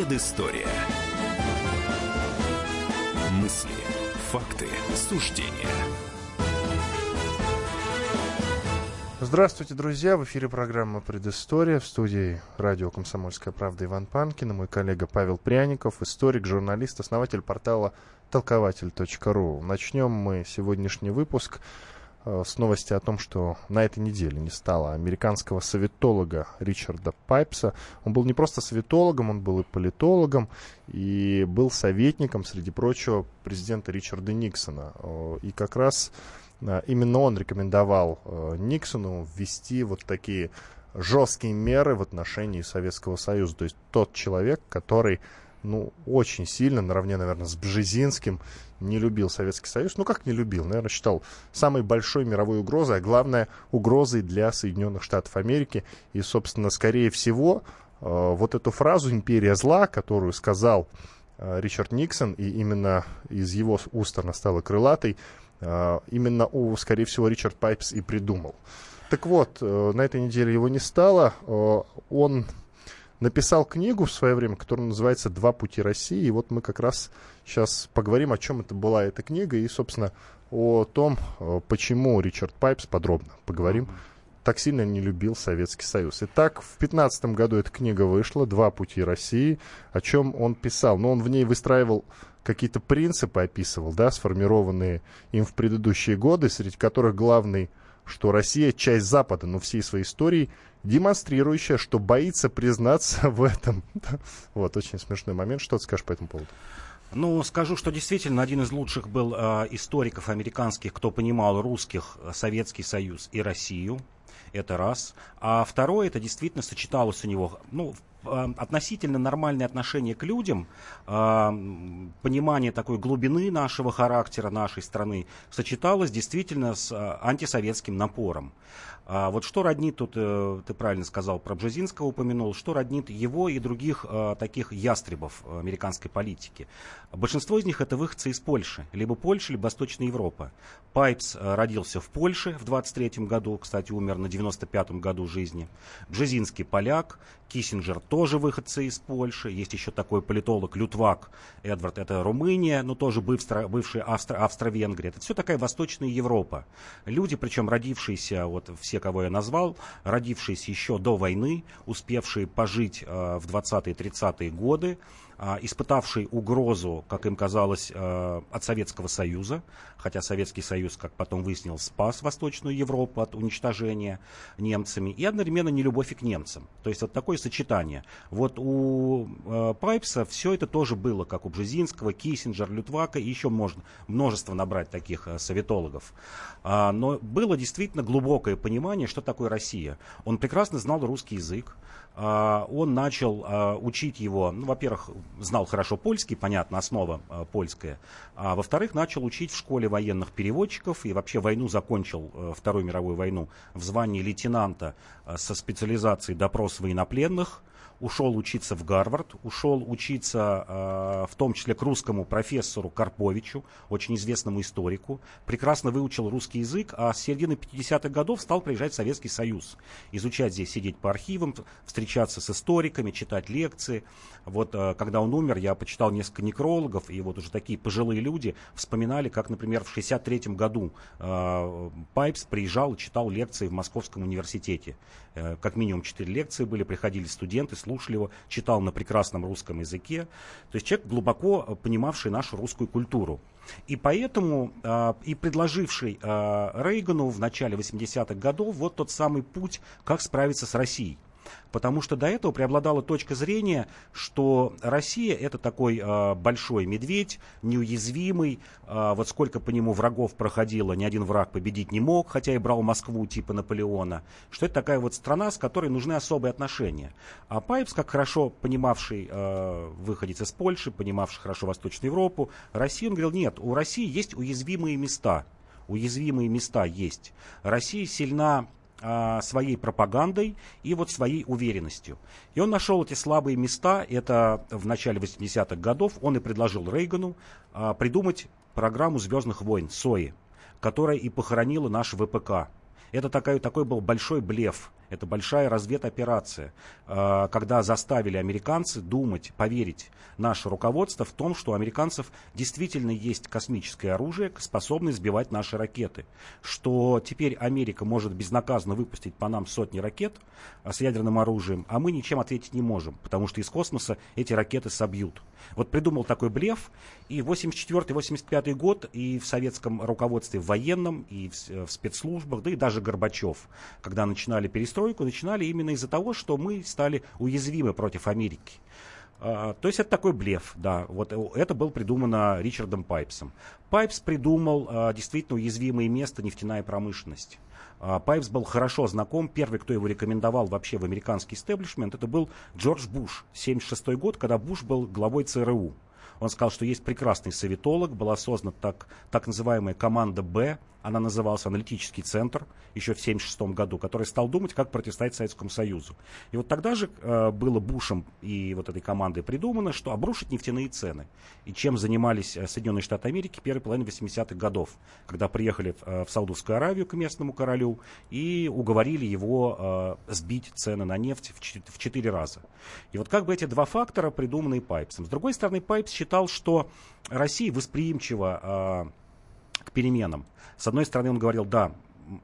Предыстория. Мысли, факты, суждения. Здравствуйте, друзья! В эфире программа «Предыстория» в студии радио «Комсомольская правда» Иван Панкин и мой коллега Павел Пряников, историк, журналист, основатель портала толкователь.ру. Начнем мы сегодняшний выпуск с новости о том, что на этой неделе не стало американского советолога Ричарда Пайпса. Он был не просто советологом, он был и политологом, и был советником, среди прочего, президента Ричарда Никсона. Э, и как раз э, именно он рекомендовал Никсону ввести вот такие жесткие меры в отношении Советского Союза. То есть тот человек, который ну, очень сильно, наравне, наверное, с Бжезинским, не любил Советский Союз. Ну, как не любил? Наверное, считал самой большой мировой угрозой, а главное, угрозой для Соединенных Штатов Америки. И, собственно, скорее всего, э, вот эту фразу «империя зла», которую сказал э, Ричард Никсон, и именно из его уст она стала крылатой, э, именно, скорее всего, Ричард Пайпс и придумал. Так вот, на этой неделе его не стало. Он написал книгу в свое время, которая называется «Два пути России». И вот мы как раз сейчас поговорим, о чем это была эта книга и, собственно, о том, э, почему Ричард Пайпс подробно поговорим. Так сильно не любил Советский Союз. Итак, в 2015 году эта книга вышла «Два пути России». О чем он писал? Но он в ней выстраивал какие-то принципы, описывал, да, сформированные им в предыдущие годы, среди которых главный, что Россия часть Запада, но всей своей истории демонстрирующая, что боится признаться в этом. вот, очень смешной момент. Что ты скажешь по этому поводу? Ну, скажу, что действительно один из лучших был э, историков американских, кто понимал русских, Советский Союз и Россию. Это раз. А второе, это действительно сочеталось у него, ну, относительно нормальное отношение к людям, понимание такой глубины нашего характера, нашей страны, сочеталось действительно с антисоветским напором. А вот что роднит, тут э, ты правильно сказал, про Бжезинского упомянул, что роднит его и других э, таких ястребов американской политики. Большинство из них это выходцы из Польши, либо Польша, либо Восточная Европа. Пайпс э, родился в Польше в 23 году, кстати, умер на 95-м году жизни. Бжезинский поляк, Киссинджер тоже выходцы из Польши. Есть еще такой политолог Лютвак Эдвард, это Румыния, но тоже бывший, бывший Австро, Австро-Венгрия. Это все такая Восточная Европа. Люди, причем родившиеся, вот все, кого я назвал, родившиеся еще до войны, успевшие пожить э, в 20-30-е годы, испытавший угрозу, как им казалось, э, от Советского Союза, хотя Советский Союз, как потом выяснилось, спас Восточную Европу от уничтожения немцами, и одновременно нелюбовь и к немцам. То есть вот такое сочетание. Вот у э, Пайпса все это тоже было, как у Бжезинского, Киссинджер, Лютвака, и еще можно множество набрать таких э, советологов. А, но было действительно глубокое понимание, что такое Россия. Он прекрасно знал русский язык, а, он начал а, учить его, ну, во-первых, знал хорошо польский, понятно, основа а, польская, а во-вторых, начал учить в школе военных переводчиков и вообще войну закончил, э, Вторую мировую войну, в звании лейтенанта со специализацией допрос военнопленных, ушел учиться в Гарвард, ушел учиться э, в том числе к русскому профессору Карповичу, очень известному историку, прекрасно выучил русский язык, а с середины 50-х годов стал приезжать в Советский Союз, изучать здесь, сидеть по архивам, встречаться с историками, читать лекции. Вот э, когда он умер, я почитал несколько некрологов, и вот уже такие пожилые люди вспоминали, как, например, в 63 году э, Пайпс приезжал и читал лекции в Московском университете. Э, как минимум четыре лекции были, приходили студенты, слушали его, читал на прекрасном русском языке. То есть человек, глубоко э, понимавший нашу русскую культуру. И поэтому э, и предложивший э, Рейгану в начале 80-х годов вот тот самый путь, как справиться с Россией. Потому что до этого преобладала точка зрения, что Россия это такой э, большой медведь, неуязвимый. Э, вот сколько по нему врагов проходило, ни один враг победить не мог, хотя и брал Москву типа Наполеона. Что это такая вот страна, с которой нужны особые отношения. А Пайпс, как хорошо понимавший э, выходец из Польши, понимавший хорошо Восточную Европу, Россию, он говорил, нет, у России есть уязвимые места. Уязвимые места есть. Россия сильна своей пропагандой и вот своей уверенностью. И он нашел эти слабые места, это в начале 80-х годов, он и предложил Рейгану а, придумать программу «Звездных войн» СОИ, которая и похоронила наш ВПК. Это такой, такой был большой блеф. Это большая разведоперация, э, когда заставили американцы думать, поверить наше руководство в том, что у американцев действительно есть космическое оружие, способное сбивать наши ракеты. Что теперь Америка может безнаказанно выпустить по нам сотни ракет э, с ядерным оружием, а мы ничем ответить не можем, потому что из космоса эти ракеты собьют. Вот придумал такой блеф, и 84-85 год и в советском руководстве в военном, и в, э, в спецслужбах, да и даже Горбачев, когда начинали перестройку, начинали именно из-за того, что мы стали уязвимы против Америки. Uh, то есть это такой блеф, да. Вот э, это было придумано Ричардом Пайпсом. Пайпс придумал э, действительно уязвимое место нефтяная промышленность. Э, Пайпс был хорошо знаком. Первый, кто его рекомендовал вообще в американский истеблишмент, это был Джордж Буш. 76 год, когда Буш был главой ЦРУ. Он сказал, что есть прекрасный советолог, была создана так, так называемая команда «Б», она называлась «Аналитический центр» еще в 1976 году, который стал думать, как противостоять Советскому Союзу. И вот тогда же э, было Бушем и вот этой командой придумано, что обрушить нефтяные цены. И чем занимались э, Соединенные Штаты Америки первой половины 80-х годов, когда приехали в, э, в Саудовскую Аравию к местному королю и уговорили его э, сбить цены на нефть в, в 4 раза. И вот как бы эти два фактора придуманы Пайпсом. С другой стороны, Пайпс считал, что Россия восприимчива э, к переменам. С одной стороны, он говорил, да,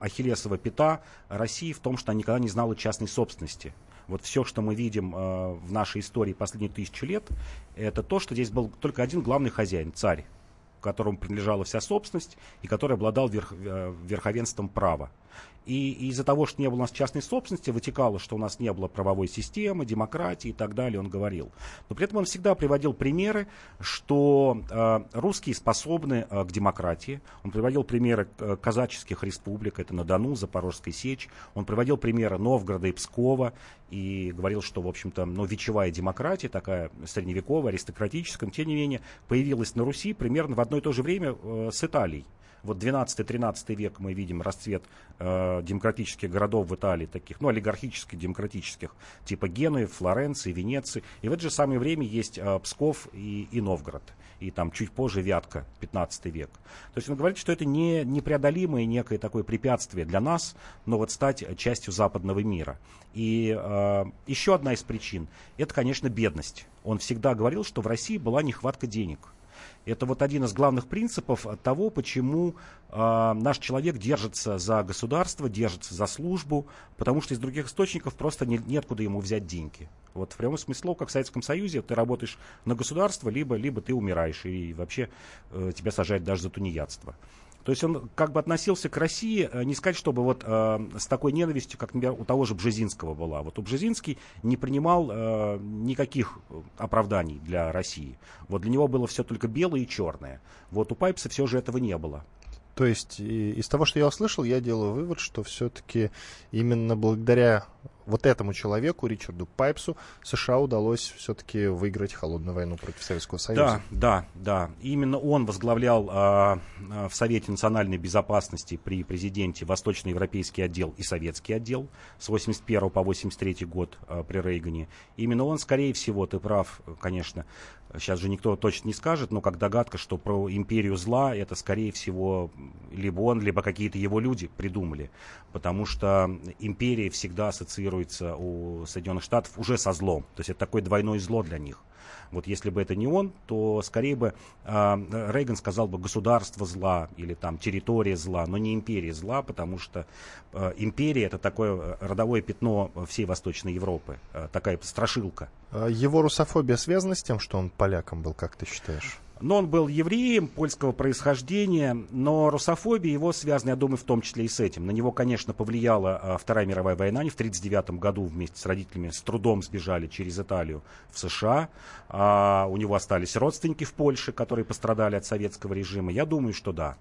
Ахиллесова пята России в том, что она никогда не знала частной собственности. Вот все, что мы видим э, в нашей истории последние тысячи лет, это то, что здесь был только один главный хозяин, царь, которому принадлежала вся собственность и который обладал верх, э, верховенством права. И из-за того, что не было у нас частной собственности, вытекало, что у нас не было правовой системы, демократии и так далее, он говорил. Но при этом он всегда приводил примеры, что э, русские способны э, к демократии. Он приводил примеры э, казаческих республик, это на Дону, Запорожской Сечь. Он приводил примеры Новгорода и Пскова и говорил, что, в общем-то, ну, вечевая демократия, такая средневековая, аристократическая, тем не менее, появилась на Руси примерно в одно и то же время э, с Италией. Вот 12-13 век мы видим расцвет э, демократических городов в Италии, таких, ну, олигархических, демократических, типа Генуи, Флоренции, Венеции. И в это же самое время есть э, Псков и, и Новгород. И там чуть позже Вятка, 15 век. То есть он говорит, что это не непреодолимое некое такое препятствие для нас, но вот стать частью западного мира. И э, еще одна из причин, это, конечно, бедность. Он всегда говорил, что в России была нехватка денег. Это вот один из главных принципов того, почему э, наш человек держится за государство, держится за службу, потому что из других источников просто не, неоткуда ему взять деньги. Вот в прямом смысле как в Советском Союзе, ты работаешь на государство, либо, либо ты умираешь, и вообще э, тебя сажают даже за тунеядство. То есть он как бы относился к России, э, не сказать, чтобы вот э, с такой ненавистью, как, например, у того же Бжезинского была. Вот у Бжезинский не принимал э, никаких оправданий для России. Вот для него было все только белое и черное. Вот у Пайпса все же этого не было. То есть из того, что я услышал, я делаю вывод, что все-таки именно благодаря вот этому человеку, Ричарду Пайпсу, США удалось все-таки выиграть холодную войну против Советского Союза. Да, да, да. Именно он возглавлял э, в Совете национальной безопасности при президенте Восточноевропейский отдел и Советский отдел с 81 по 83 год э, при Рейгане. Именно он, скорее всего, ты прав, конечно, сейчас же никто точно не скажет, но как догадка, что про империю зла, это, скорее всего, либо он, либо какие-то его люди придумали. Потому что империя всегда ассоциируется у Соединенных Штатов уже со злом. То есть это такое двойное зло для них. Вот если бы это не он, то скорее бы э, Рейган сказал бы государство зла или там территория зла, но не империя зла, потому что э, империя это такое родовое пятно всей Восточной Европы, э, такая страшилка. А его русофобия связана с тем, что он поляком был, как ты считаешь? Но он был евреем польского происхождения, но русофобия его связана, я думаю, в том числе и с этим. На него, конечно, повлияла а, Вторая мировая война. Они в 1939 году вместе с родителями с трудом сбежали через Италию в США. А у него остались родственники в Польше, которые пострадали от советского режима. Я думаю, что да.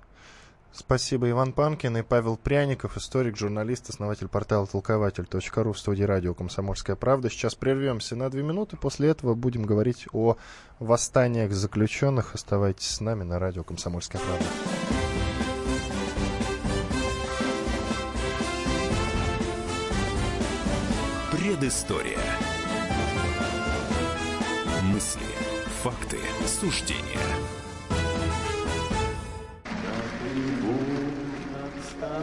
Спасибо, Иван Панкин и Павел Пряников, историк, журналист, основатель портала толкователь.ру в студии радио «Комсомольская правда». Сейчас прервемся на две минуты, после этого будем говорить о восстаниях заключенных. Оставайтесь с нами на радио «Комсомольская правда». Предыстория. Мысли, факты, суждения –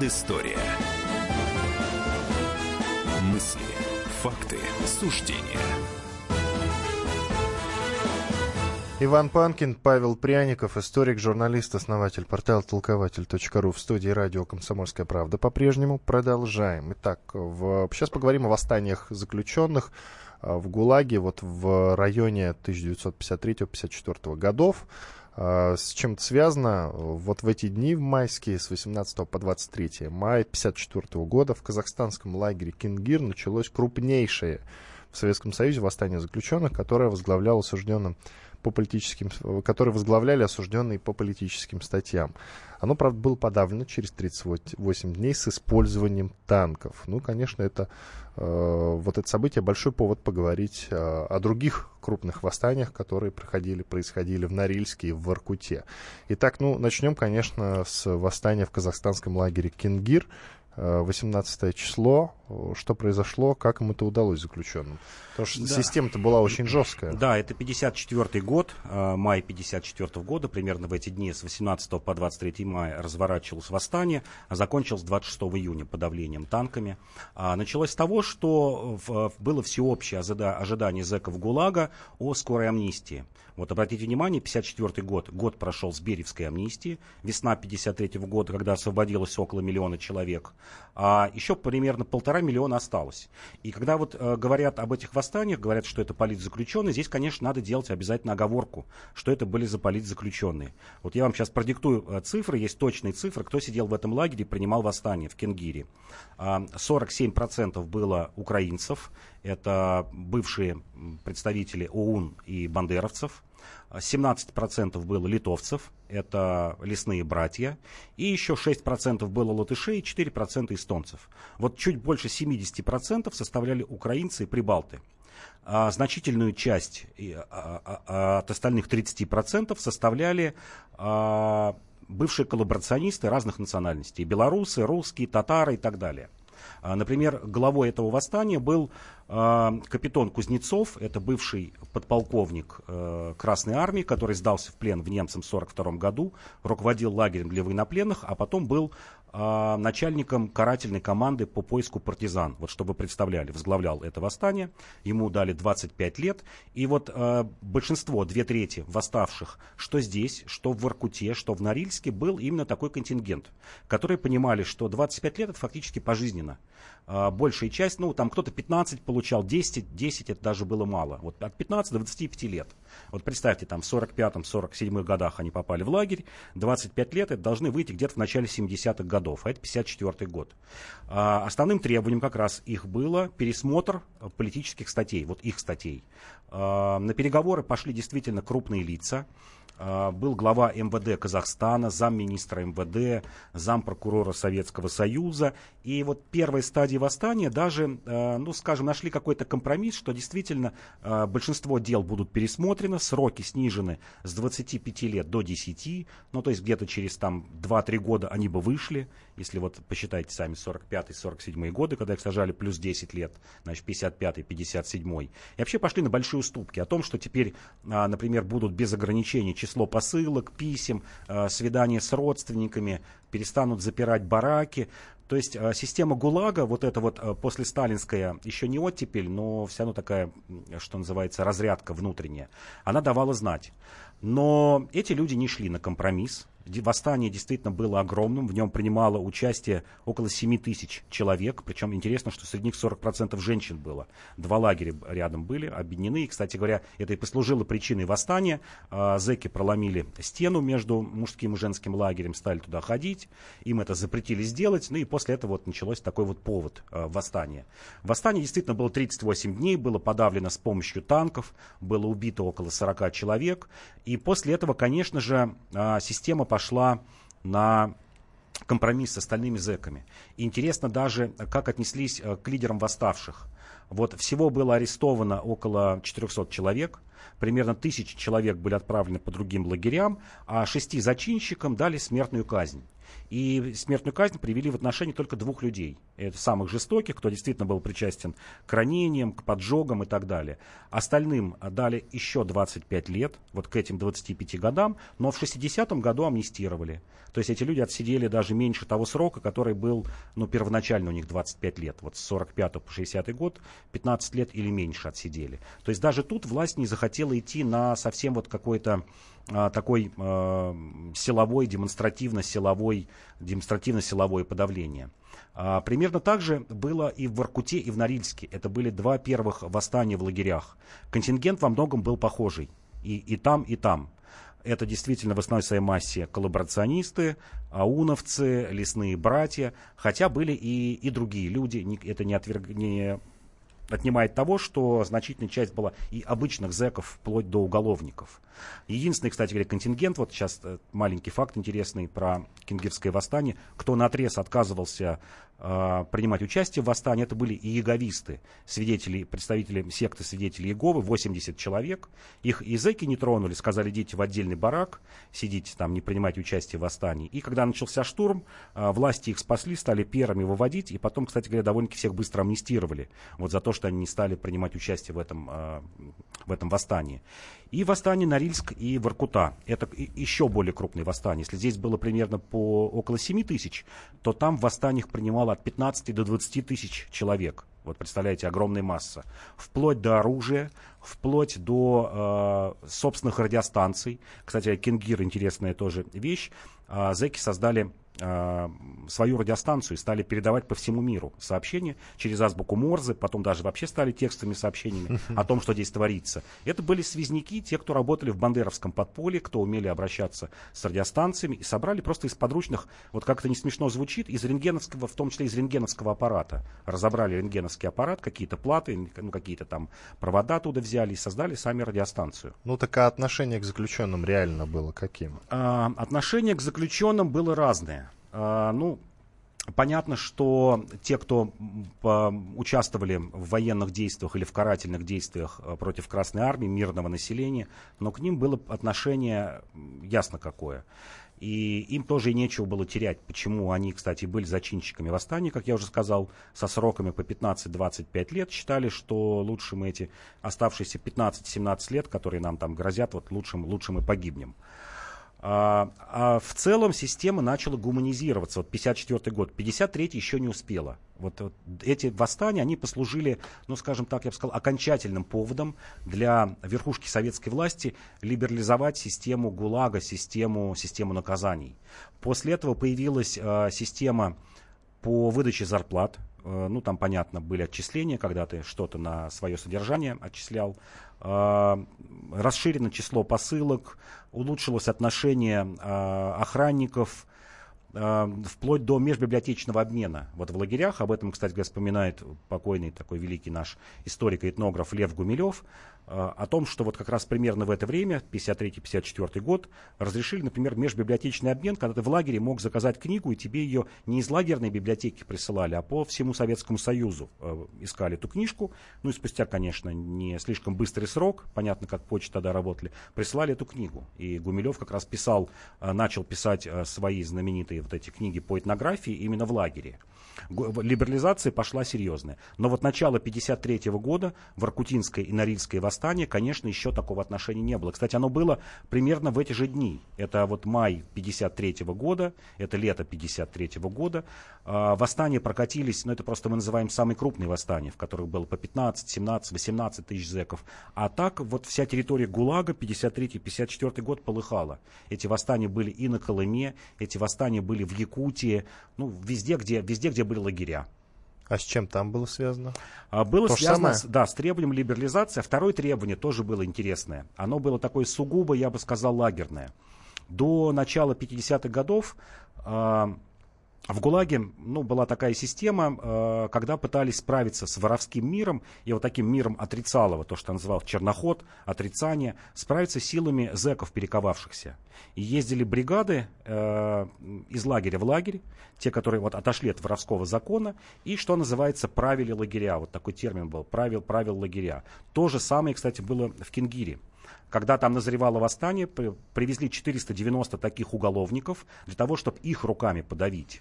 Предыстория. Мысли, факты, суждения. Иван Панкин, Павел Пряников, историк, журналист, основатель портала толкователь.ру в студии радио «Комсомольская правда». По-прежнему продолжаем. Итак, в... сейчас поговорим о восстаниях заключенных а, в ГУЛАГе вот в районе 1953-54 годов. А, с чем это связано? Вот в эти дни в майские, с 18 по 23 мая 1954 года в казахстанском лагере Кингир началось крупнейшее в Советском Союзе восстание заключенных, которое возглавлял осужденным по политическим, которые возглавляли осужденные по политическим статьям. Оно, правда, было подавлено через 38 дней с использованием танков. Ну, конечно, это э, вот это событие большой повод поговорить э, о других крупных восстаниях, которые проходили, происходили в Норильске и в Воркуте. Итак, ну, начнем, конечно, с восстания в казахстанском лагере Кингир. 18 число, что произошло, как им это удалось заключенным? Потому что да. система-то была очень жесткая. Да, это 54 год, э, май 54 года, примерно в эти дни с 18 по 23 мая разворачивалось восстание, а закончилось 26 июня подавлением танками. А началось с того, что было всеобщее ожидание зэков ГУЛАГа о скорой амнистии. Вот обратите внимание, 54 год, год прошел с Беревской амнистии, весна 53 года, когда освободилось около миллиона человек, а еще примерно полтора миллиона осталось. И когда вот э, говорят об этих восстаниях, говорят, что это политзаключенные, здесь, конечно, надо делать обязательно оговорку, что это были за политзаключенные. Вот я вам сейчас продиктую э, цифры, есть точные цифры, кто сидел в этом лагере и принимал восстание в Кенгире. Э, 47% было украинцев, это бывшие представители ОУН и бандеровцев. 17% было литовцев, это лесные братья, и еще 6% было латышей и 4% эстонцев. Вот чуть больше 70% составляли украинцы и прибалты. А значительную часть а, а, а, от остальных 30% составляли бывшие коллаборационисты разных национальностей. Белорусы, русские, татары и так далее. Например, главой этого восстания был капитан Кузнецов, это бывший подполковник э, Красной Армии, который сдался в плен в немцам в 1942 году, руководил лагерем для военнопленных, а потом был а, начальником карательной команды по поиску партизан. Вот чтобы представляли, возглавлял это восстание. Ему дали 25 лет. И вот э, большинство, две трети восставших, что здесь, что в Воркуте, что в Норильске, был именно такой контингент, которые понимали, что 25 лет это фактически пожизненно. Э, большая часть, ну там кто-то 15 получал, 10, 10 это даже было мало. Вот от 15 до 25 лет. Вот представьте, там в 45-47 годах они попали в лагерь, 25 лет это должны выйти где-то в начале 70-х годов а это 54 год. А основным требованием как раз их было пересмотр политических статей, вот их статей. А, на переговоры пошли действительно крупные лица. А, был глава МВД Казахстана, замминистра МВД, зампрокурора Советского Союза. И вот первой стадии восстания даже, а, ну, скажем, нашли какой-то компромисс, что действительно а, большинство дел будут пересмотрены, сроки снижены с 25 лет до 10, ну, то есть где-то через там 2-3 года они бы вышли, если вот посчитайте сами 45-47 годы, когда их сажали плюс 10 лет, значит 55-57. И вообще пошли на большие уступки о том, что теперь, например, будут без ограничений число посылок, писем, э, свидания с родственниками, перестанут запирать бараки. То есть э, система ГУЛАГа, вот эта вот после сталинская, еще не оттепель, но все равно такая, что называется, разрядка внутренняя, она давала знать. Но эти люди не шли на компромисс, Восстание действительно было огромным, в нем принимало участие около 7 тысяч человек, причем интересно, что среди них 40% женщин было. Два лагеря рядом были, объединены, и, кстати говоря, это и послужило причиной восстания. А, зэки проломили стену между мужским и женским лагерем, стали туда ходить, им это запретили сделать, ну и после этого вот началось такой вот повод а, восстания. Восстание действительно было 38 дней, было подавлено с помощью танков, было убито около 40 человек, и после этого, конечно же, а, система пошла на компромисс с остальными зэками. Интересно даже, как отнеслись э, к лидерам восставших. Вот всего было арестовано около 400 человек, примерно тысячи человек были отправлены по другим лагерям, а шести зачинщикам дали смертную казнь. И смертную казнь привели в отношении только двух людей. Это самых жестоких, кто действительно был причастен к ранениям, к поджогам и так далее. Остальным дали еще 25 лет, вот к этим 25 годам, но в 60-м году амнистировали. То есть эти люди отсидели даже меньше того срока, который был, ну, первоначально у них 25 лет. Вот с 45 по 60 год 15 лет или меньше отсидели. То есть даже тут власть не захотела идти на совсем вот какой-то а, такой а, силовой, демонстративно-силовой, демонстративно-силовое подавление. А, примерно так же было и в Воркуте, и в Норильске. Это были два первых восстания в лагерях. Контингент во многом был похожий. И, и там, и там. Это действительно в основной своей массе коллаборационисты, ауновцы, лесные братья, хотя были и, и другие люди, это не, отверг, не отнимает того, что значительная часть была и обычных зэков, вплоть до уголовников. Единственный, кстати говоря, контингент, вот сейчас э, маленький факт интересный про Кингирское восстание, кто на отрез отказывался э, принимать участие в восстании, это были иеговисты, свидетели, представители секты свидетелей Иеговы, 80 человек. Их языки не тронули, сказали, идите в отдельный барак, сидите там, не принимайте участие в восстании. И когда начался штурм, э, власти их спасли, стали первыми выводить, и потом, кстати говоря, довольно-таки всех быстро амнистировали, вот за то, что они не стали принимать участие в этом, э, в этом восстании. И восстание Норильск и Воркута. Это еще более крупные восстания. Если здесь было примерно по около 7 тысяч, то там в восстаниях принимало от 15 до 20 тысяч человек. Вот представляете, огромная масса. Вплоть до оружия, вплоть до э, собственных радиостанций. Кстати, Кингир интересная тоже вещь. Э, зэки создали Э, свою радиостанцию и стали передавать по всему миру сообщения через азбуку Морзе, потом даже вообще стали текстовыми сообщениями о том, что здесь творится. Это были связники, те, кто работали в бандеровском подполье, кто умели обращаться с радиостанциями и собрали просто из подручных, вот как-то не смешно звучит, из рентгеновского, в том числе из рентгеновского аппарата. Разобрали рентгеновский аппарат, какие-то платы, ну, какие-то там провода оттуда взяли и создали сами радиостанцию. Ну так а отношение к заключенным реально было каким? А, отношение к заключенным было разное. А, ну, Понятно, что те, кто участвовали в военных действиях или в карательных действиях а, против Красной Армии, мирного населения, но к ним было отношение ясно какое. И им тоже и нечего было терять. Почему они, кстати, были зачинщиками восстания, как я уже сказал, со сроками по 15-25 лет, считали, что лучше мы эти оставшиеся 15-17 лет, которые нам там грозят, вот лучше, лучше мы погибнем. А, а в целом система начала гуманизироваться. Вот 54 год, 53 еще не успела. Вот, вот эти восстания, они послужили, ну, скажем так, я бы сказал, окончательным поводом для верхушки советской власти либерализовать систему ГУЛАГа, систему, систему наказаний. После этого появилась э, система по выдаче зарплат. Э, ну, там, понятно, были отчисления, когда ты что-то на свое содержание отчислял. Э, расширено число посылок, улучшилось отношение э, охранников, вплоть до межбиблиотечного обмена. Вот в лагерях, об этом, кстати говоря, вспоминает покойный такой великий наш историк и этнограф Лев Гумилев, о том, что вот как раз примерно в это время, 53-54 год, разрешили, например, межбиблиотечный обмен, когда ты в лагере мог заказать книгу, и тебе ее не из лагерной библиотеки присылали, а по всему Советскому Союзу э, искали эту книжку. Ну и спустя, конечно, не слишком быстрый срок, понятно, как почта тогда работали, присылали эту книгу. И Гумилев как раз писал, э, начал писать э, свои знаменитые вот эти книги по этнографии именно в лагере либерализация пошла серьезная. Но вот начало 1953 года, Воркутинское и Норильское восстание конечно, еще такого отношения не было. Кстати, оно было примерно в эти же дни. Это вот май 53 года, это лето 53 года. А, восстания прокатились, ну это просто мы называем самые крупные восстания, в которых было по 15, 17, 18 тысяч зеков. А так вот вся территория ГУЛАГа 53-54 год полыхала. Эти восстания были и на Колыме, эти восстания были в Якутии, ну везде, где, везде, где были лагеря. А с чем там было связано? А, было То связано с, да, с требованием либерализации. А второе требование тоже было интересное. Оно было такое сугубо, я бы сказал, лагерное. До начала 50-х годов а, в ГУЛАГе ну, была такая система, э, когда пытались справиться с воровским миром, и вот таким миром отрицалого, то, что называл черноход, отрицание, справиться силами зэков, перековавшихся. И ездили бригады э, из лагеря в лагерь, те, которые вот отошли от воровского закона, и, что называется, правили лагеря. Вот такой термин был, правил, правил лагеря. То же самое, кстати, было в Кенгире. Когда там назревало восстание, привезли 490 таких уголовников для того, чтобы их руками подавить.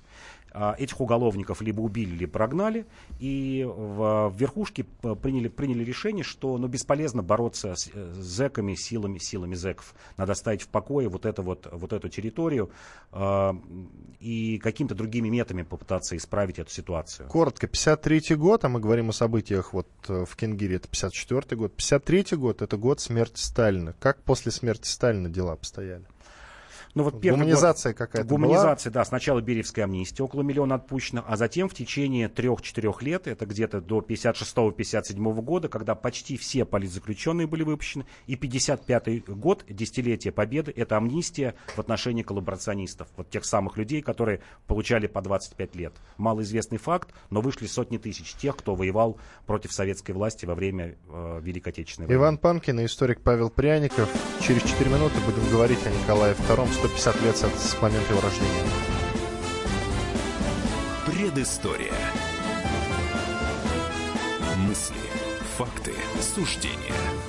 А, этих уголовников либо убили, либо прогнали, и в верхушке приняли, приняли решение, что ну, бесполезно бороться с, э, с зэками, силами, силами зэков. Надо оставить в покое вот, это вот, вот эту территорию э, и какими-то другими методами попытаться исправить эту ситуацию. Коротко, 53 год, а мы говорим о событиях вот э, в Кенгире, это 54 год. 53 год, это год смерти Сталина. Как после смерти Сталина дела обстояли? Ну, вот первый Гуманизация какая-то Гуманизация, была? да. Сначала Беревская амнистия, около миллиона отпущенных, а затем в течение трех-четырех лет, это где-то до 56-57 года, когда почти все политзаключенные были выпущены, и 55 год, десятилетие Победы, это амнистия в отношении коллаборационистов, вот тех самых людей, которые получали по 25 лет. Малоизвестный факт, но вышли сотни тысяч тех, кто воевал против советской власти во время э, Великой Отечественной войны. Иван Панкин и историк Павел Пряников. Через 4 минуты будем говорить о Николае II 150 лет с момента его рождения. Предыстория. Мысли, факты, суждения –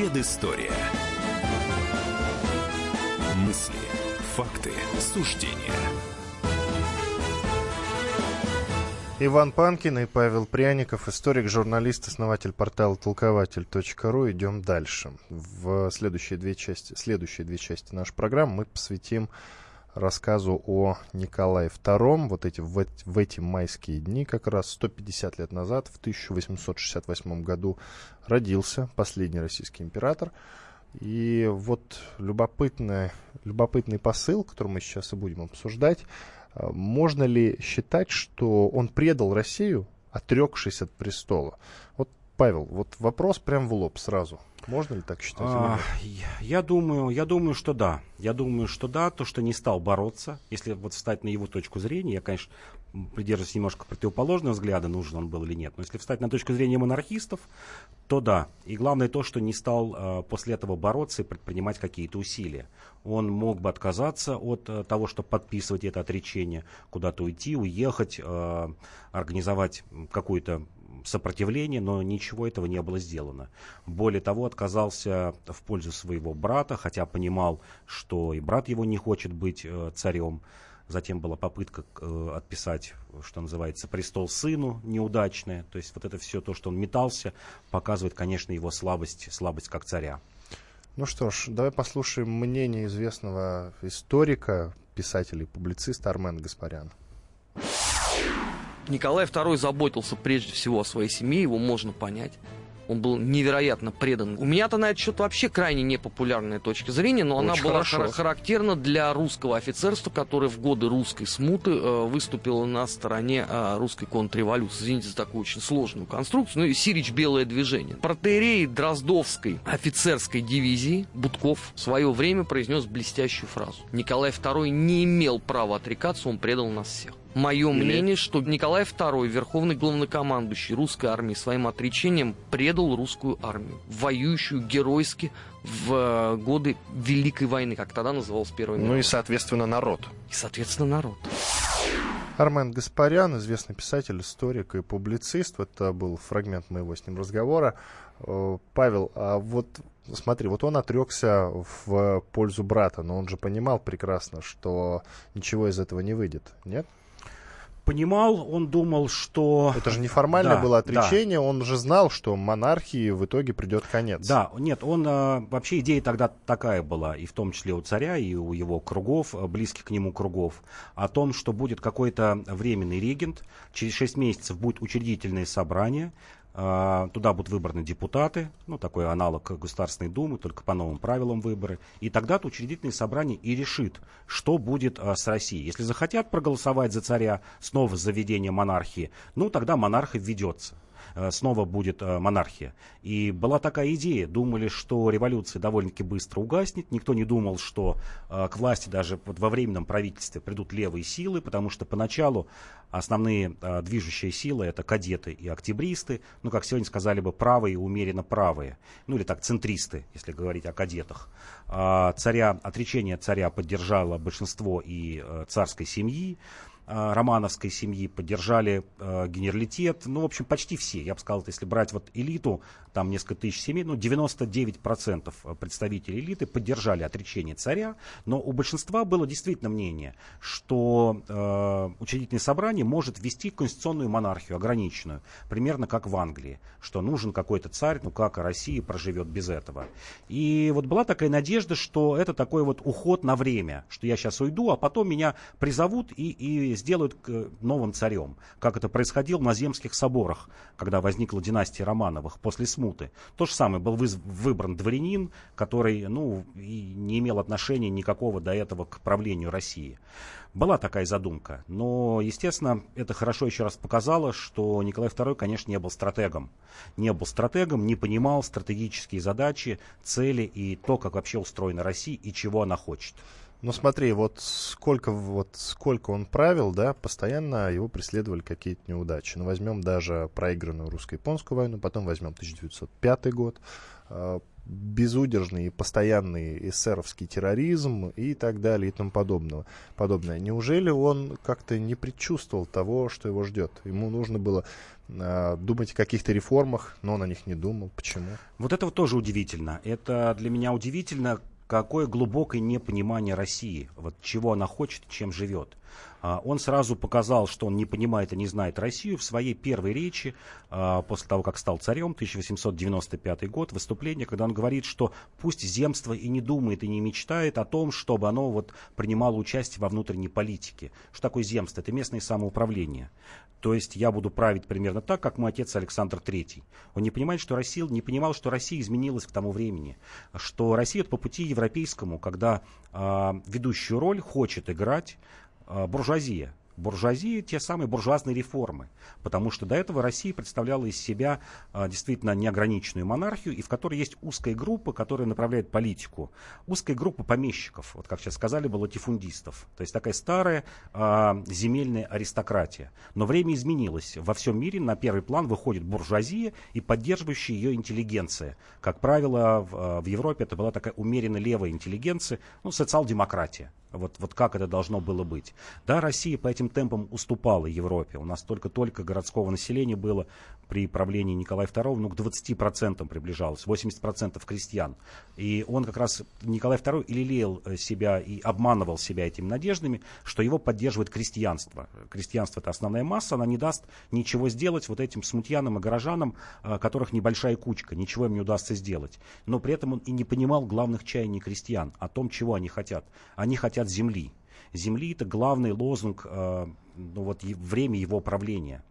Предыстория. Мысли, факты, суждения. Иван Панкин и Павел Пряников, историк, журналист, основатель портала толкователь.ру. Идем дальше. В следующие две части, следующие две части нашей программы мы посвятим рассказу о Николае II. Вот эти, в, в эти майские дни, как раз 150 лет назад, в 1868 году, родился последний российский император. И вот любопытный, любопытный посыл, который мы сейчас и будем обсуждать. А, можно ли считать, что он предал Россию, отрекшись от престола? Вот, Павел, вот вопрос прям в лоб сразу. Можно ли так считать? А, я думаю, я думаю, что да. Я думаю, что да, то, что не стал бороться, если вот встать на его точку зрения, я, конечно, придерживаюсь немножко противоположного взгляда, нужен он был или нет. Но если встать на точку зрения монархистов, то да. И главное то, что не стал э, после этого бороться и предпринимать какие-то усилия. Он мог бы отказаться от э, того, чтобы подписывать это отречение, куда-то уйти, уехать, э, организовать какую-то сопротивление, но ничего этого не было сделано. Более того, отказался в пользу своего брата, хотя понимал, что и брат его не хочет быть э, царем. Затем была попытка э, отписать, что называется, престол сыну неудачная. То есть вот это все то, что он метался, показывает, конечно, его слабость, слабость как царя. Ну что ж, давай послушаем мнение известного историка, писателя и публициста Армена Гаспаряна. Николай II заботился прежде всего о своей семье, его можно понять. Он был невероятно предан. У меня-то на этот счет вообще крайне непопулярная точка зрения, но Очень она была хорошо. характерна для русского офицерства, которое в годы русской смуты э, выступило на стороне э, русской контрреволюции. Извините за такую очень сложную конструкцию. Ну и Сирич Белое движение. Протеерей Дроздовской офицерской дивизии Будков в свое время произнес блестящую фразу. Николай II не имел права отрекаться, он предал нас всех. Мое Или... мнение, что Николай II, верховный главнокомандующий русской армии, своим отречением предал русскую армию, воюющую геройски в э, годы Великой войны, как тогда называлась Первая мировая. Ну и, соответственно, народ. И, соответственно, народ. Армен Гаспарян, известный писатель, историк и публицист. Это был фрагмент моего с ним разговора. Э, Павел, а вот смотри, вот он отрекся в пользу брата, но он же понимал прекрасно, что ничего из этого не выйдет, нет? Понимал, он думал, что... Это же неформальное да, было отречение, да. он же знал, что монархии в итоге придет конец. Да, нет, он... А, вообще идея тогда такая была, и в том числе у царя, и у его кругов, а, близких к нему кругов, о том, что будет какой-то временный регент, через 6 месяцев будет учредительное собрание, туда будут выбраны депутаты, ну, такой аналог Государственной Думы, только по новым правилам выборы. И тогда-то учредительное собрание и решит, что будет а, с Россией. Если захотят проголосовать за царя, снова за введение монархии, ну, тогда монарх введется. Э, снова будет э, монархия. И была такая идея, думали, что революция довольно-таки быстро угаснет, никто не думал, что э, к власти даже во временном правительстве придут левые силы, потому что поначалу основные движущие силы это кадеты и октябристы, ну, как сегодня сказали бы, правые умеренно правые, ну, или так, центристы, если говорить о кадетах. А царя, отречение царя поддержало большинство и царской семьи, романовской семьи, поддержали э, генералитет, ну, в общем, почти все. Я бы сказал, если брать вот элиту, там несколько тысяч семей, ну, 99% представителей элиты поддержали отречение царя, но у большинства было действительно мнение, что э, учредительное собрание может ввести конституционную монархию, ограниченную, примерно как в Англии, что нужен какой-то царь, ну, как Россия проживет без этого. И вот была такая надежда, что это такой вот уход на время, что я сейчас уйду, а потом меня призовут и, и сделают новым царем, как это происходило на земских соборах, когда возникла династия Романовых после смуты. То же самое, был выбран дворянин, который ну, и не имел отношения никакого до этого к правлению России. Была такая задумка, но, естественно, это хорошо еще раз показало, что Николай II, конечно, не был стратегом. Не был стратегом, не понимал стратегические задачи, цели и то, как вообще устроена Россия и чего она хочет. Ну смотри, вот сколько, вот сколько он правил, да, постоянно его преследовали какие-то неудачи. Ну возьмем даже проигранную русско-японскую войну, потом возьмем 1905 год, э, безудержный и постоянный эсеровский терроризм и так далее и тому подобного, подобное. Неужели он как-то не предчувствовал того, что его ждет? Ему нужно было э, думать о каких-то реформах, но он о них не думал. Почему? Вот это вот тоже удивительно. Это для меня удивительно, какое глубокое непонимание России, вот чего она хочет, чем живет. А, он сразу показал, что он не понимает и не знает Россию в своей первой речи а, после того, как стал царем, 1895 год, выступление, когда он говорит, что пусть земство и не думает, и не мечтает о том, чтобы оно вот принимало участие во внутренней политике. Что такое земство? Это местное самоуправление. То есть я буду править примерно так, как мой отец Александр III. Он не понимает, что Россия, не понимал, что Россия изменилась к тому времени, что Россия по пути европейскому, когда э, ведущую роль хочет играть э, буржуазия буржуазии те самые буржуазные реформы. Потому что до этого Россия представляла из себя а, действительно неограниченную монархию, и в которой есть узкая группа, которая направляет политику. Узкая группа помещиков, вот как сейчас сказали бы, латифундистов. То есть такая старая а, земельная аристократия. Но время изменилось. Во всем мире на первый план выходит буржуазия и поддерживающая ее интеллигенция. Как правило, в, а, в Европе это была такая умеренно левая интеллигенция, ну, социал-демократия. Вот, вот как это должно было быть. Да, Россия по этим темпам уступала Европе. У нас только-только городского населения было при правлении Николая II, ну, к 20% приближалось, 80% крестьян. И он как раз, Николай II, и лелеял э, себя и обманывал себя этими надеждами, что его поддерживает крестьянство. Крестьянство – это основная масса, она не даст ничего сделать вот этим смутьянам и горожанам, э, которых небольшая кучка, ничего им не удастся сделать. Но при этом он и не понимал главных чаяний крестьян, о том, чего они хотят. Они хотят земли. Земли – это главный лозунг, э, ну, вот, время его правления.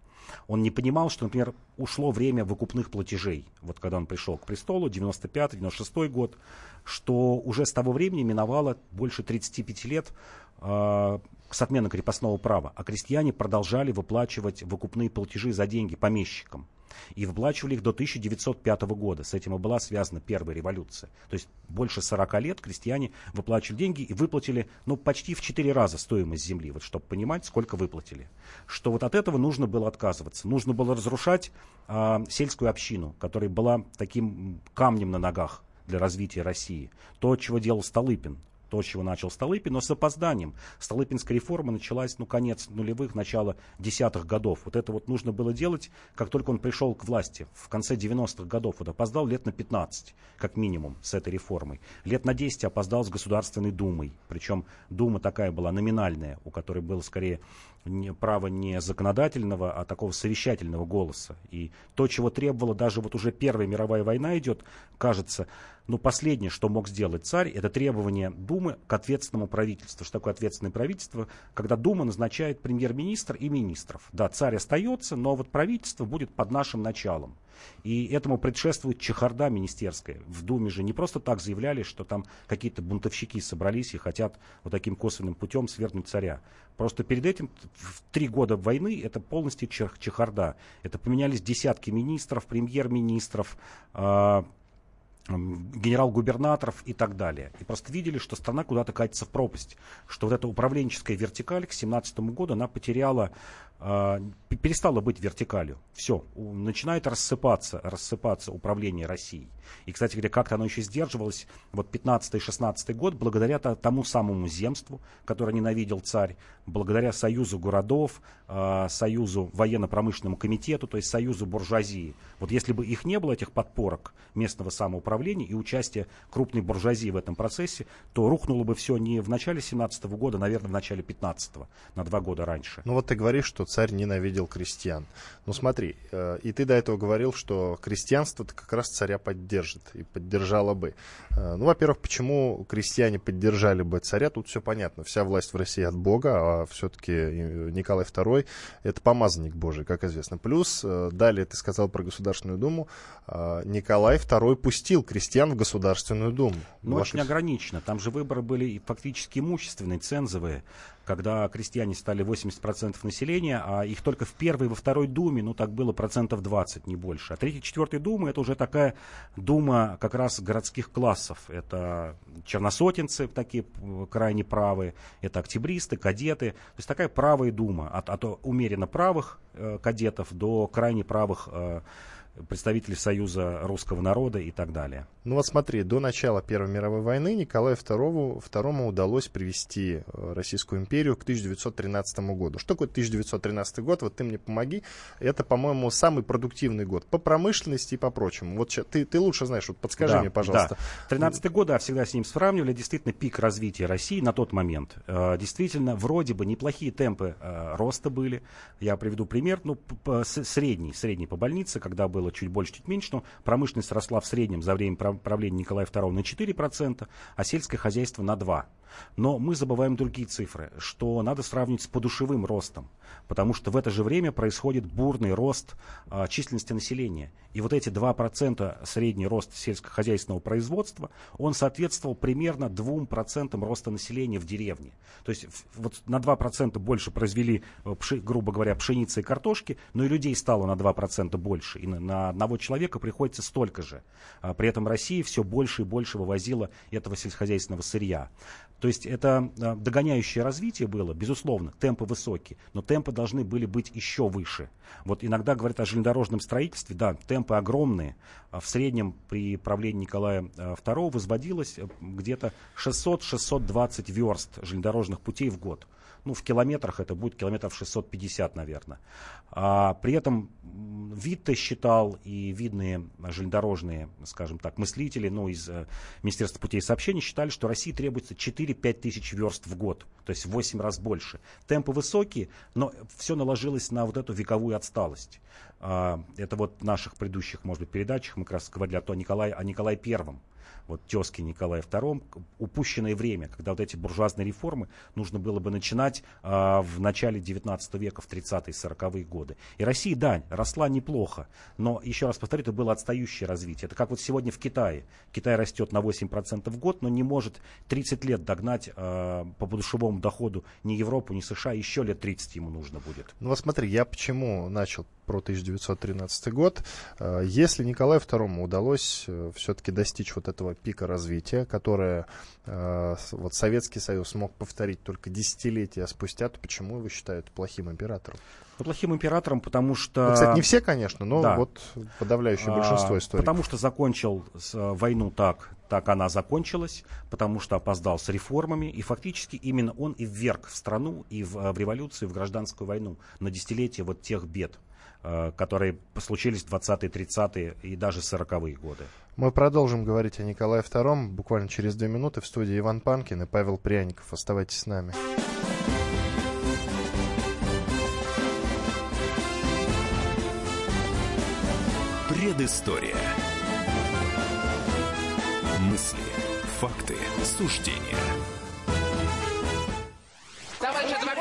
Он не понимал, что, например, ушло время выкупных платежей. Вот когда он пришел к престолу, 95-96 год, что уже с того времени миновало больше 35 лет э, с отмены крепостного права, а крестьяне продолжали выплачивать выкупные платежи за деньги помещикам. И выплачивали их до 1905 года. С этим и была связана первая революция. То есть больше 40 лет крестьяне выплачивали деньги и выплатили ну, почти в 4 раза стоимость земли. Вот чтобы понимать, сколько выплатили. Что вот от этого нужно было отказываться. Нужно было разрушать э, сельскую общину, которая была таким камнем на ногах для развития России. То, чего делал Столыпин то, чего начал Столыпин, но с опозданием. Столыпинская реформа началась, ну, конец нулевых, начало десятых годов. Вот это вот нужно было делать, как только он пришел к власти, в конце 90-х годов. Вот опоздал лет на 15, как минимум, с этой реформой. Лет на 10 опоздал с Государственной Думой. Причем Дума такая была номинальная, у которой было скорее не, право не законодательного, а такого совещательного голоса. И то, чего требовала даже вот уже Первая мировая война идет, кажется, ну, последнее, что мог сделать царь, это требование Думы к ответственному правительству. Что такое ответственное правительство? Когда Дума назначает премьер-министр и министров. Да, царь остается, но вот правительство будет под нашим началом. И этому предшествует чехарда министерская. В Думе же не просто так заявляли, что там какие-то бунтовщики собрались и хотят вот таким косвенным путем свергнуть царя. Просто перед этим, в три года войны, это полностью чехарда. Это поменялись десятки министров, премьер-министров, э, генерал-губернаторов и так далее. И просто видели, что страна куда-то катится в пропасть, что вот эта управленческая вертикаль к 2017 году, она потеряла перестало быть вертикалью. Все, начинает рассыпаться, рассыпаться управление Россией. И, кстати говоря, как-то оно еще сдерживалось, вот 15-16 год, благодаря тому самому земству, которое ненавидел царь, благодаря союзу городов, э, союзу военно-промышленному комитету, то есть союзу буржуазии. Вот если бы их не было, этих подпорок местного самоуправления и участия крупной буржуазии в этом процессе, то рухнуло бы все не в начале 17 года, наверное, в начале 15 на два года раньше. Ну вот ты говоришь, что царь ненавидел крестьян. Ну смотри, э, и ты до этого говорил, что крестьянство как раз царя поддержит и поддержало бы. Э, ну, во-первых, почему крестьяне поддержали бы царя, тут все понятно. Вся власть в России от Бога, а все-таки Николай II это помазанник Божий, как известно. Плюс, э, далее ты сказал про Государственную Думу, Николай II пустил крестьян в Государственную Думу. Ну, очень ограничено. Там же выборы были фактически имущественные, цензовые когда крестьяне стали 80% населения, а их только в первой и во второй думе, ну так было процентов 20, не больше. А третья, четвертая дума это уже такая дума как раз городских классов. Это черносотенцы такие крайне правые, это октябристы, кадеты. То есть такая правая дума, от, от умеренно правых э, кадетов до крайне правых э, представители Союза русского народа и так далее. Ну вот смотри, до начала Первой мировой войны Николаю II, II удалось привести э, Российскую империю к 1913 году. Что такое 1913 год? Вот ты мне помоги. Это, по-моему, самый продуктивный год по промышленности и по прочему. Вот ты, ты лучше знаешь, вот подскажи да, мне, пожалуйста. Да. 13 год, да, всегда с ним сравнивали. Действительно, пик развития России на тот момент. Э, действительно, вроде бы неплохие темпы э, роста были. Я приведу пример. Ну, средний, средний по больнице, когда было было чуть больше, чуть меньше, но промышленность росла в среднем за время правления Николая II на 4%, а сельское хозяйство на 2%. Но мы забываем другие цифры, что надо сравнить с подушевым ростом, потому что в это же время происходит бурный рост а, численности населения. И вот эти 2% средний рост сельскохозяйственного производства, он соответствовал примерно 2% роста населения в деревне. То есть вот на 2% больше произвели, э, грубо говоря, пшеницы и картошки, но и людей стало на 2% больше. И на, на одного человека приходится столько же. А при этом Россия все больше и больше вывозила этого сельскохозяйственного сырья. То есть это а, догоняющее развитие было, безусловно, темпы высокие, но темпы должны были быть еще выше. Вот иногда говорят о железнодорожном строительстве, да, темпы огромные. А в среднем при правлении Николая II возводилось э, где-то 600-620 верст железнодорожных путей в год ну, в километрах это будет километров 650, наверное. А при этом Витте считал и видные железнодорожные, скажем так, мыслители, ну, из э, Министерства путей сообщений считали, что России требуется 4-5 тысяч верст в год, то есть в 8 раз больше. Темпы высокие, но все наложилось на вот эту вековую отсталость. А, это вот в наших предыдущих, может быть, передачах мы как раз говорили о, том, Николай, о Николае Первом вот тезки Николая II, упущенное время, когда вот эти буржуазные реформы нужно было бы начинать э, в начале 19 века, в 30-е, 40-е годы. И Россия, да, росла неплохо, но, еще раз повторю, это было отстающее развитие. Это как вот сегодня в Китае. Китай растет на 8% в год, но не может 30 лет догнать э, по подушевому доходу ни Европу, ни США, еще лет 30 ему нужно будет. Ну вот смотри, я почему начал про 1913 1913 год. Э, если Николаю II удалось э, все-таки достичь вот этого пика развития, которое вот Советский Союз смог повторить только десятилетия спустя, то почему его считают плохим императором? Ну, плохим императором, потому что... Ну, кстати, не все, конечно, но да. вот подавляющее большинство а, историй. Потому что закончил войну так, так она закончилась, потому что опоздал с реформами, и фактически именно он и вверг в страну, и в, в революцию, и в гражданскую войну на десятилетие вот тех бед, э, которые случились в 20-е, 30-е и даже 40-е годы. Мы продолжим говорить о Николае II буквально через две минуты в студии Иван Панкин и Павел Пряников. Оставайтесь с нами. Предыстория. Мысли, факты, суждения.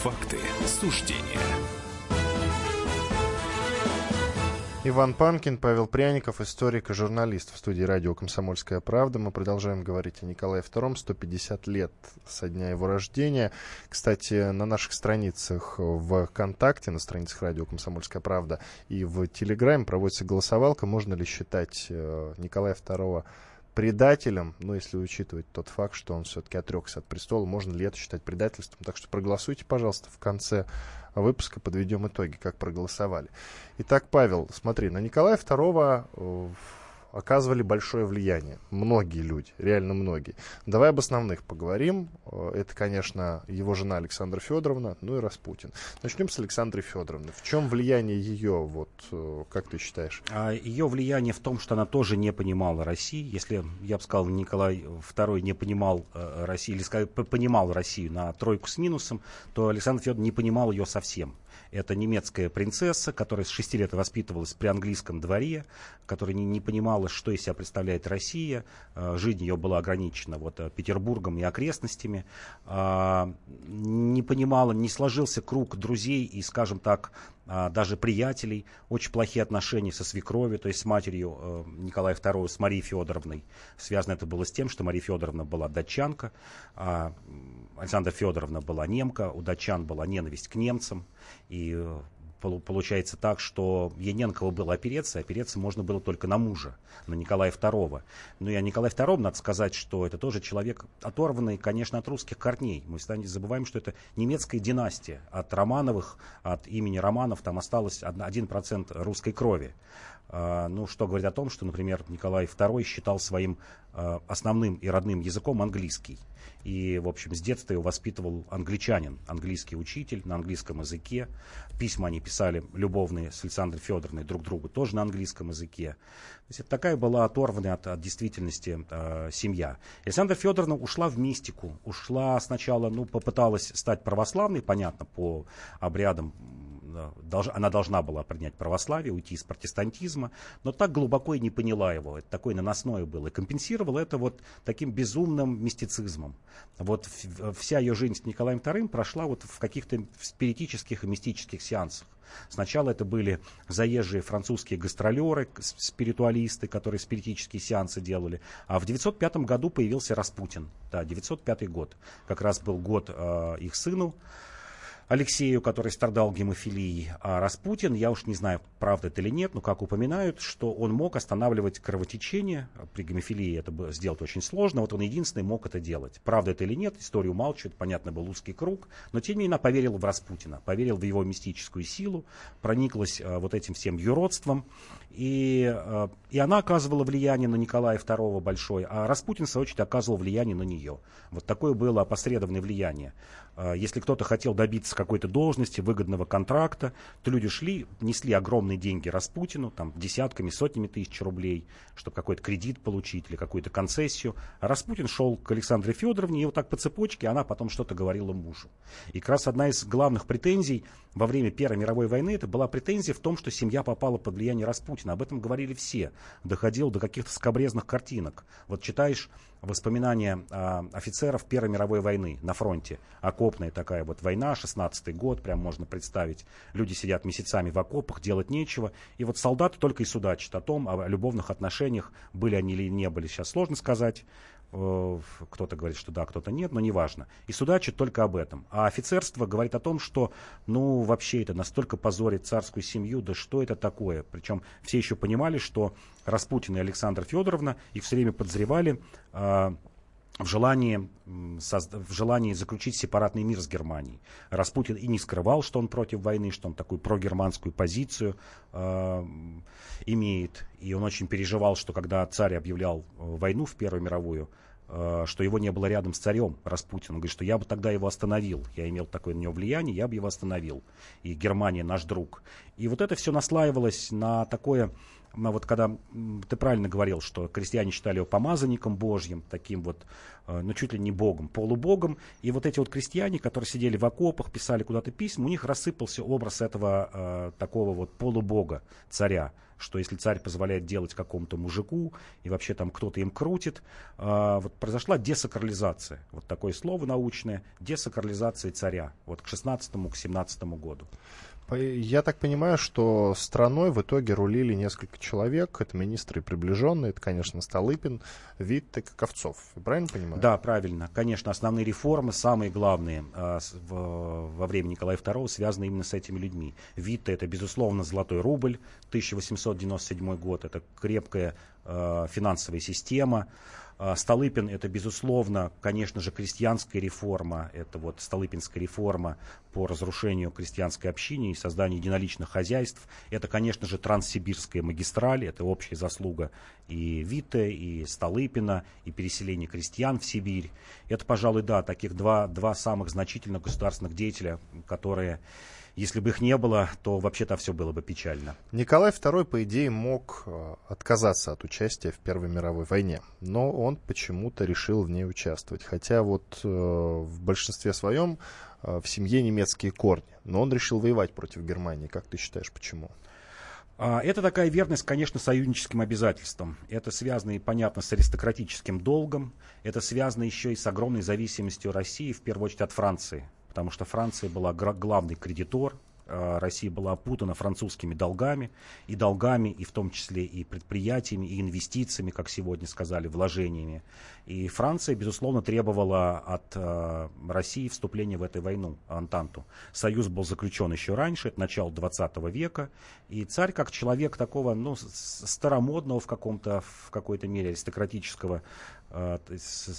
Факты, суждения. Иван Панкин, Павел Пряников, историк и журналист в студии радио «Комсомольская правда». Мы продолжаем говорить о Николае II, 150 лет со дня его рождения. Кстати, на наших страницах в ВКонтакте, на страницах радио «Комсомольская правда» и в Телеграме проводится голосовалка, можно ли считать э, Николая II предателем, ну, если учитывать тот факт, что он все-таки отрекся от престола, можно ли это считать предательством. Так что проголосуйте, пожалуйста, в конце выпуска подведем итоги, как проголосовали. Итак, Павел, смотри, на Николая II оказывали большое влияние. Многие люди, реально многие. Давай об основных поговорим. Э, это, конечно, его жена Александра Федоровна, ну и Распутин. Начнем с Александры Федоровны. В чем влияние ее, вот, э, как ты считаешь? А ее влияние в том, что она тоже не понимала России. Если, я бы сказал, Николай II не понимал э, Россию, или сказать, понимал Россию на тройку с минусом, то Александр Федоровна не понимал ее совсем. Это немецкая принцесса, которая с 6 лет воспитывалась при английском дворе, которая не, не понимала, что из себя представляет Россия. Э, жизнь ее была ограничена вот, э, Петербургом и окрестностями. А, не понимала, не сложился круг друзей и, скажем так, даже приятелей, очень плохие отношения со свекровью, то есть с матерью э, Николая II, с Марией Федоровной. Связано это было с тем, что Мария Федоровна была датчанка, а Александра Федоровна была немка, у датчан была ненависть к немцам, и э, получается так, что Ененкова было опереться, опереться можно было только на мужа, на Николая II. Ну и о Николае II надо сказать, что это тоже человек оторванный, конечно, от русских корней. Мы не забываем, что это немецкая династия. От Романовых, от имени Романов там осталось 1% русской крови. А, ну, что говорит о том, что, например, Николай II считал своим а, основным и родным языком английский. И, в общем, с детства его воспитывал англичанин, английский учитель на английском языке. Письма они писали любовные с Александрой Федоровной друг другу тоже на английском языке. То есть это такая была оторванная от, от действительности э, семья. Александра Федоровна ушла в мистику. Ушла сначала, ну, попыталась стать православной, понятно, по обрядам она должна была принять православие, уйти из протестантизма, но так глубоко и не поняла его. Это такое наносное было. И компенсировала это вот таким безумным мистицизмом. Вот вся ее жизнь с Николаем II прошла вот в каких-то спиритических и мистических сеансах. Сначала это были заезжие французские гастролеры, спиритуалисты, которые спиритические сеансы делали. А в 905 году появился Распутин. Да, 905 год. Как раз был год э, их сыну. Алексею, который страдал гемофилией, а Распутин, я уж не знаю, правда это или нет, но как упоминают, что он мог останавливать кровотечение. При гемофилии это сделать очень сложно, вот он единственный мог это делать. Правда это или нет, историю умалчивает, понятно, был узкий круг, но тем не менее она поверила в Распутина, поверила в его мистическую силу, прониклась а, вот этим всем юродством, и, а, и она оказывала влияние на Николая II большое, а Распутин, в свою очередь, оказывал влияние на нее. Вот такое было опосредованное влияние. А, если кто-то хотел добиться какой-то должности, выгодного контракта, то люди шли, несли огромные деньги Распутину, там, десятками, сотнями тысяч рублей, чтобы какой-то кредит получить или какую-то концессию. А Распутин шел к Александре Федоровне, и вот так по цепочке она потом что-то говорила мужу. И как раз одна из главных претензий во время Первой мировой войны, это была претензия в том, что семья попала под влияние Распутина. Об этом говорили все. Доходил до каких-то скобрезных картинок. Вот читаешь воспоминания а, офицеров Первой мировой войны на фронте. Окопная такая вот война, 16-й год, прям можно представить. Люди сидят месяцами в окопах, делать нечего. И вот солдаты только и судачат о том, о любовных отношениях, были они или не были, сейчас сложно сказать. Э, кто-то говорит, что да, кто-то нет, но неважно. И судачит только об этом. А офицерство говорит о том, что, ну, вообще это настолько позорит царскую семью, да что это такое? Причем все еще понимали, что Распутин и Александра Федоровна их все время подозревали э, в желании, в желании заключить сепаратный мир с Германией. Распутин и не скрывал, что он против войны, что он такую прогерманскую позицию э, имеет. И он очень переживал, что когда царь объявлял э, войну в Первую мировую, э, что его не было рядом с царем Распутин. Он говорит, что я бы тогда его остановил. Я имел такое на него влияние, я бы его остановил. И Германия наш друг. И вот это все наслаивалось на такое вот когда ты правильно говорил, что крестьяне считали его помазанником Божьим, таким вот, ну чуть ли не богом, полубогом, и вот эти вот крестьяне, которые сидели в окопах, писали куда-то письма, у них рассыпался образ этого э, такого вот полубога, царя, что если царь позволяет делать какому-то мужику, и вообще там кто-то им крутит, э, вот произошла десакрализация, вот такое слово научное, десакрализация царя, вот к 16 к 17 году. Я так понимаю, что страной в итоге рулили несколько человек. Это министры и приближенные. Это, конечно, Столыпин, Витте, Ковцов. Правильно понимаю? Да, правильно. Конечно, основные реформы, самые главные в, во время Николая II, связаны именно с этими людьми. Витте – это, безусловно, золотой рубль, 1897 год. Это крепкая э, финансовая система. А, Столыпин – это, безусловно, конечно же, крестьянская реформа, это вот Столыпинская реформа по разрушению крестьянской общины и созданию единоличных хозяйств. Это, конечно же, Транссибирская магистраль, это общая заслуга и Вита, и Столыпина, и переселение крестьян в Сибирь. Это, пожалуй, да, таких два, два самых значительных государственных деятеля, которые если бы их не было, то вообще-то все было бы печально. Николай II, по идее, мог э, отказаться от участия в Первой мировой войне, но он почему-то решил в ней участвовать. Хотя вот э, в большинстве своем э, в семье немецкие корни, но он решил воевать против Германии. Как ты считаешь, почему? А, это такая верность, конечно, союзническим обязательствам. Это связано и, понятно, с аристократическим долгом. Это связано еще и с огромной зависимостью России, в первую очередь от Франции потому что Франция была главный кредитор, а, Россия была опутана французскими долгами, и долгами, и в том числе и предприятиями, и инвестициями, как сегодня сказали, вложениями. И Франция, безусловно, требовала от э, России вступления в эту войну, Антанту. Союз был заключен еще раньше, это начало 20 века, и царь, как человек такого, ну, старомодного в каком-то, в какой-то мере аристократического Э, с,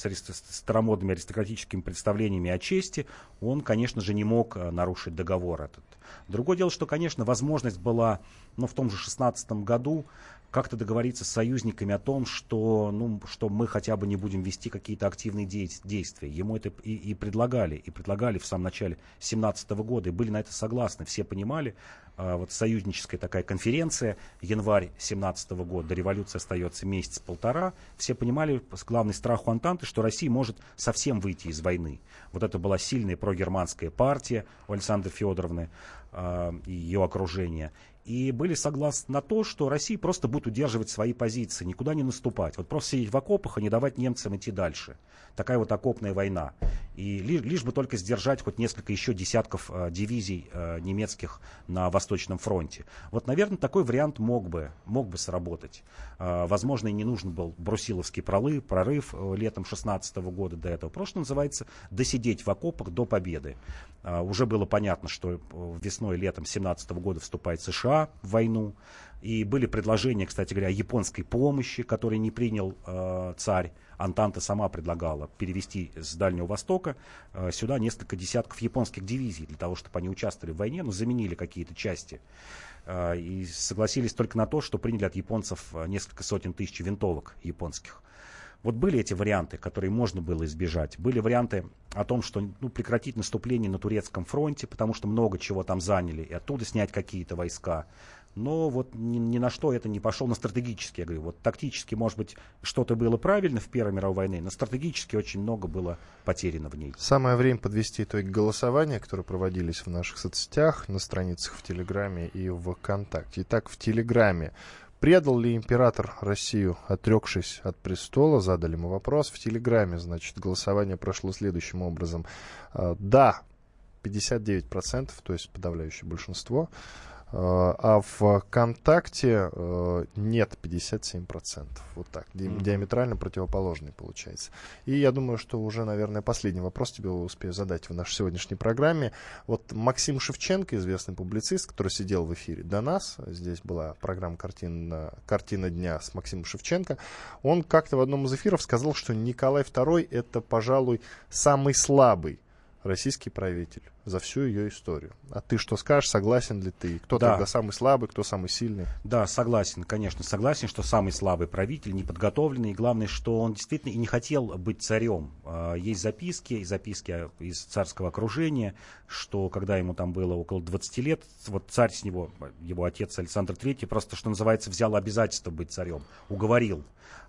старомодными аристократическими представлениями о чести, он, конечно же, не мог э, нарушить договор этот. Другое дело, что, конечно, возможность была, ну, в том же 16 году как-то договориться с союзниками о том, что, ну, что мы хотя бы не будем вести какие-то активные действия. Ему это и, и предлагали, и предлагали в самом начале 17 года, и были на это согласны. Все понимали, а, вот союзническая такая конференция, январь 17 года, до остается месяц-полтора, все понимали, главный страх у Антанты, что Россия может совсем выйти из войны. Вот это была сильная прогерманская партия у Александры Федоровны э, и ее окружения и были согласны на то, что Россия просто будет удерживать свои позиции, никуда не наступать. Вот просто сидеть в окопах и не давать немцам идти дальше. Такая вот окопная война. И лишь, лишь бы только сдержать хоть несколько еще десятков э, дивизий э, немецких на Восточном фронте. Вот, наверное, такой вариант мог бы, мог бы сработать. Э, возможно, и не нужен был Брусиловский прорыв, прорыв э, летом 16 года до этого. Просто называется досидеть в окопах до победы. Э, уже было понятно, что э, весной летом 17 года вступает США в войну. И были предложения, кстати говоря, японской помощи, которые не принял э, царь. Антанта сама предлагала перевести с Дальнего Востока э, сюда несколько десятков японских дивизий для того, чтобы они участвовали в войне, но заменили какие-то части. Э, и согласились только на то, что приняли от японцев э, несколько сотен тысяч винтовок японских. Вот были эти варианты, которые можно было избежать. Были варианты о том, что ну, прекратить наступление на турецком фронте, потому что много чего там заняли, и оттуда снять какие-то войска но вот ни, ни на что это не пошел на стратегически. Я говорю, вот тактически, может быть, что-то было правильно в Первой мировой войне, но стратегически очень много было потеряно в ней. Самое время подвести итоги голосования, которые проводились в наших соцсетях, на страницах в Телеграме и ВКонтакте. Итак, в Телеграме Предал ли император Россию, отрекшись от престола? Задали мы вопрос. В Телеграме, значит, голосование прошло следующим образом. А, да, 59%, то есть подавляющее большинство. Э, а в ВКонтакте э, нет 57%. Вот так. Mm-hmm. Диаметрально противоположный получается. И я думаю, что уже, наверное, последний вопрос тебе успею задать в нашей сегодняшней программе. Вот Максим Шевченко, известный публицист, который сидел в эфире до нас, здесь была программа «Картина, «Картина дня» с Максимом Шевченко, он как-то в одном из эфиров сказал, что Николай II это, пожалуй, самый слабый российский правитель за всю ее историю. А ты что скажешь, согласен ли ты? Кто да. тогда самый слабый, кто самый сильный? Да, согласен, конечно, согласен, что самый слабый правитель, неподготовленный, и главное, что он действительно и не хотел быть царем. А, есть записки, записки из царского окружения, что когда ему там было около 20 лет, вот царь с него, его отец Александр III, просто, что называется, взял обязательство быть царем, уговорил.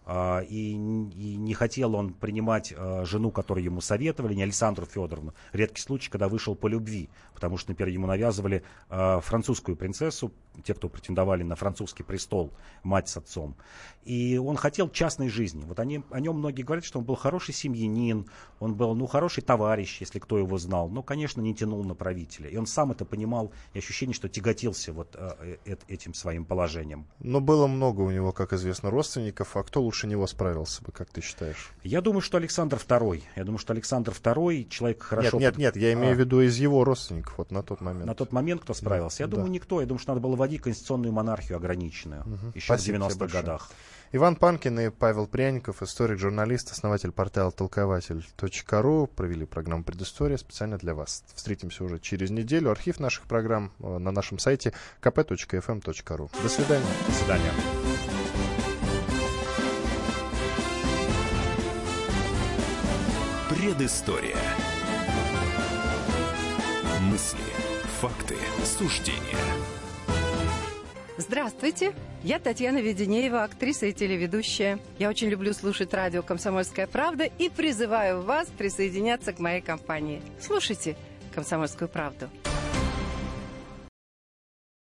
А, и, и не хотел он принимать а, жену, которую ему советовали, не Александру Федоровну. Редкий случай, когда вышел по любви, потому что, например, ему навязывали а, французскую принцессу, те, кто претендовали на французский престол, мать с отцом. И он хотел частной жизни. Вот они, о нем многие говорят, что он был хороший семьянин, он был, ну, хороший товарищ, если кто его знал, но, конечно, не тянул на правителя. И он сам это понимал, и ощущение, что тяготился вот э, э, этим своим положением. Но было много у него, как известно, родственников. А кто лучше него справился бы, как ты считаешь? Я думаю, что Александр II. Я думаю, что Александр II человек хорошо... Нет, нет, нет, я имею а. в виду из его родственников вот на тот момент. На тот момент кто справился? Я да. думаю, никто. Я думаю, что надо было вводить конституционную монархию ограниченную угу. еще Спасибо в 90-х годах. Иван Панкин и Павел Пряников, историк, журналист, основатель портала толкователь.ру, провели программу «Предыстория» специально для вас. Встретимся уже через неделю. Архив наших программ э, на нашем сайте kp.fm.ru. До свидания. До свидания. Предыстория. Мысли, факты, суждения. Здравствуйте, я Татьяна Веденеева, актриса и телеведущая. Я очень люблю слушать радио «Комсомольская правда» и призываю вас присоединяться к моей компании. Слушайте «Комсомольскую правду».